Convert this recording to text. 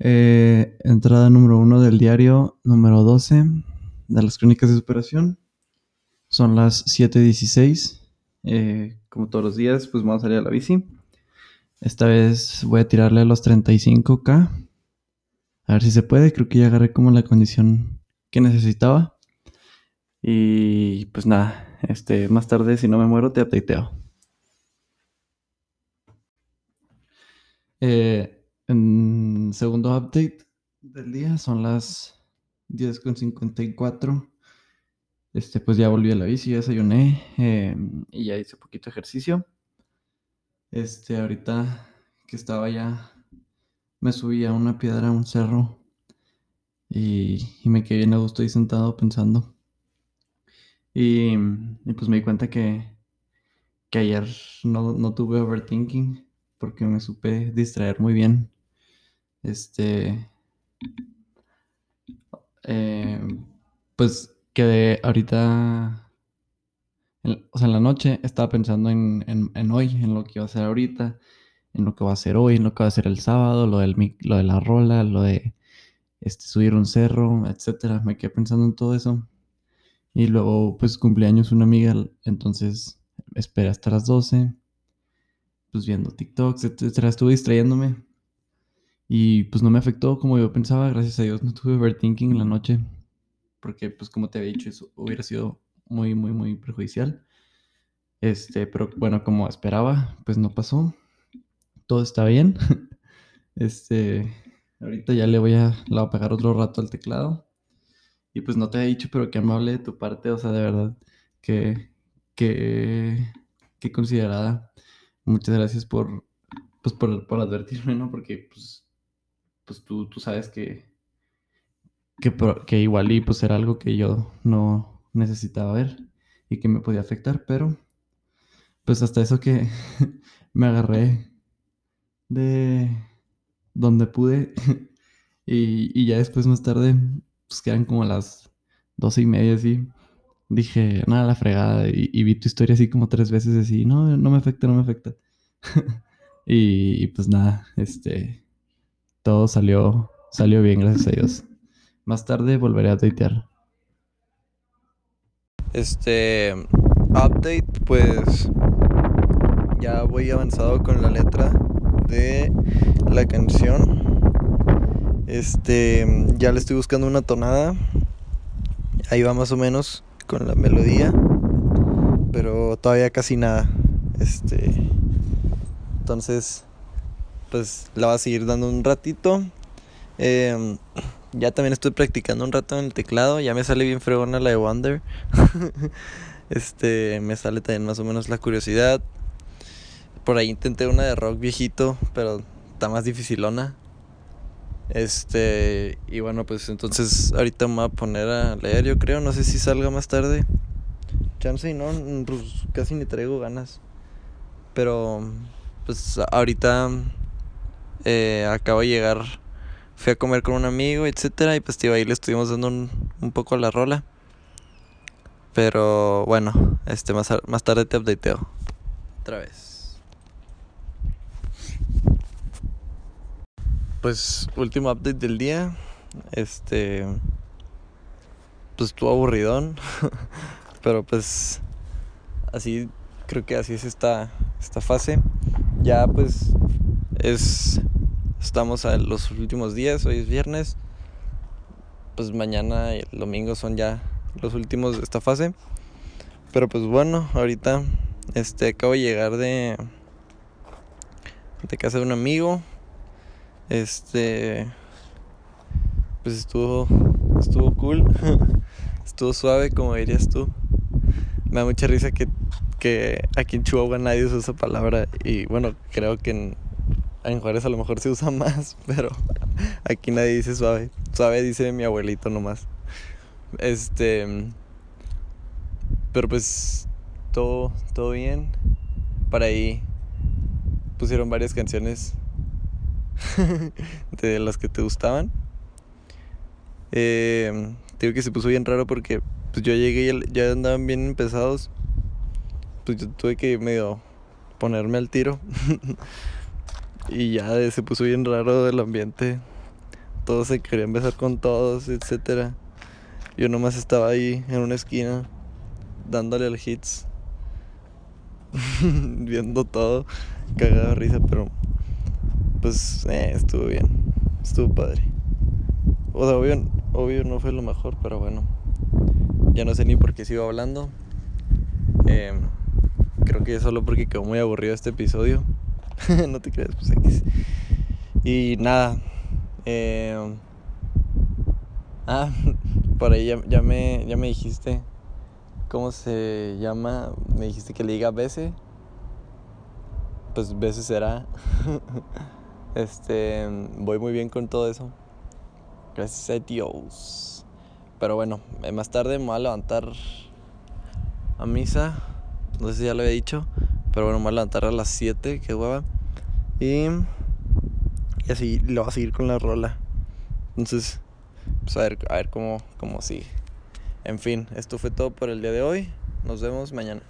Eh, entrada número uno del diario número 12 de las crónicas de superación. Son las 7.16. Eh, como todos los días, pues vamos a salir a la bici. Esta vez voy a tirarle a los 35k. A ver si se puede. Creo que ya agarré como la condición que necesitaba. Y pues nada, este, más tarde si no me muero te updateo. Eh, en segundo update del día son las 10.54. Este, pues ya volví a la bici, ya desayuné em, y ya hice poquito ejercicio. Este, ahorita que estaba ya, me subí a una piedra, a un cerro y, me quedé bien a gusto ahí sentado pensando. Y, pues me di cuenta que, que ayer no, no tuve overthinking porque me supe distraer muy bien. Este. Eh, pues quedé ahorita. o sea, en la noche estaba pensando en, hoy, en lo que iba a hacer ahorita, en lo que va a hacer hoy, en lo que va a hacer el sábado, lo, del, lo de la rola, lo de este, subir un cerro, etcétera. Me quedé pensando en todo eso. Y luego, pues, cumpleaños una amiga, entonces esperé hasta las 12 pues viendo TikToks, etcétera, estuve distrayéndome y pues no me afectó como yo pensaba, gracias a Dios no tuve overthinking en la noche, porque pues como te había dicho, eso hubiera sido muy, muy, muy perjudicial. Este, pero bueno, como esperaba, pues no pasó. Todo está bien. Este, ahorita ya le voy a, le voy a pegar otro rato al teclado. Y pues no te he dicho, pero que amable de tu parte, o sea, de verdad, que, que, que considerada muchas gracias por, pues por, por advertirme, ¿no? Porque pues, pues tú, tú sabes que, que, igual y pues era algo que yo no necesitaba ver y que me podía afectar, pero pues hasta eso que me agarré de donde pude y, y, ya después más tarde pues quedan como las doce y media así dije, nada, la fregada. Y, vi tu historia así como tres veces así, no, no me afecta, no me afecta. y, pues nada, este, todo salió, salió bien, gracias a Dios. Más tarde volveré a tuitear. Este, update, pues ya voy avanzado con la letra de la canción. Este, ya le estoy buscando una tonada. Ahí va más o menos con la melodía, pero todavía casi nada. Este, entonces, pues la va a seguir dando un ratito. Em, ya también estoy practicando un rato en el teclado. Ya me sale bien fregona la de Wonder. este, me sale también más o menos la curiosidad. Por ahí intenté una de rock viejito, pero está más dificilona. Este, y bueno, pues entonces ahorita me voy a poner a leer, yo creo, no sé si salga más tarde. Chance y no, pues casi ni traigo ganas. Pero, pues ahorita eh, acabo de llegar, fui a comer con un amigo, etcétera, y pues tío, ahí le estuvimos dando un, un poco la rola. Pero bueno, este más, más tarde te updateo. Otra vez. Pues último update del día. Este pues estuvo aburridón, pero pues así creo que así es esta esta fase. Ya pues es estamos en los últimos días, hoy es viernes. Pues mañana y el domingo son ya los últimos de esta fase. Pero pues bueno, ahorita este acabo de llegar de de casa de un amigo este. Pues estuvo. Estuvo cool. estuvo suave, como dirías tú. Me da mucha risa que, que aquí en Chihuahua nadie usa esa palabra. Y bueno, creo que en, en Juárez a lo mejor se usa más, pero aquí nadie dice suave. Suave dice mi abuelito nomás. Este. Pero pues todo, todo bien. Para ahí pusieron varias canciones de las que te gustaban. Eh, digo que se puso bien raro porque pues yo llegué y ya andaban bien empezados. Pues yo tuve que medio ponerme al tiro. y ya se puso bien raro el ambiente. todos se querían besar con todos, etcétera. Yo nomás estaba ahí en una esquina dándole al hits, viendo todo, cagado de risa, pero pues eh, estuvo bien, estuvo padre. O sea, obvio, obvio no fue lo mejor, pero bueno, ya no sé ni por qué sigo hablando. Eh, creo que solo porque quedó muy aburrido este episodio. no te creas, pues X. Y nada. Eh, ah, por ahí ya, me, ya me dijiste cómo se llama. Me dijiste que le diga veces. Pues veces será. este, voy muy bien con todo eso. Gracias a Dios. Pero bueno, eh, más tarde me voy a levantar a misa. No sé si ya lo había dicho. Pero bueno, me voy a levantar a las 7, qué hueva. Y, y así lo voy a seguir con la rola. Entonces, pues a ver, a ver cómo, cómo sigue. En fin, esto fue todo por el día de hoy. Nos vemos mañana.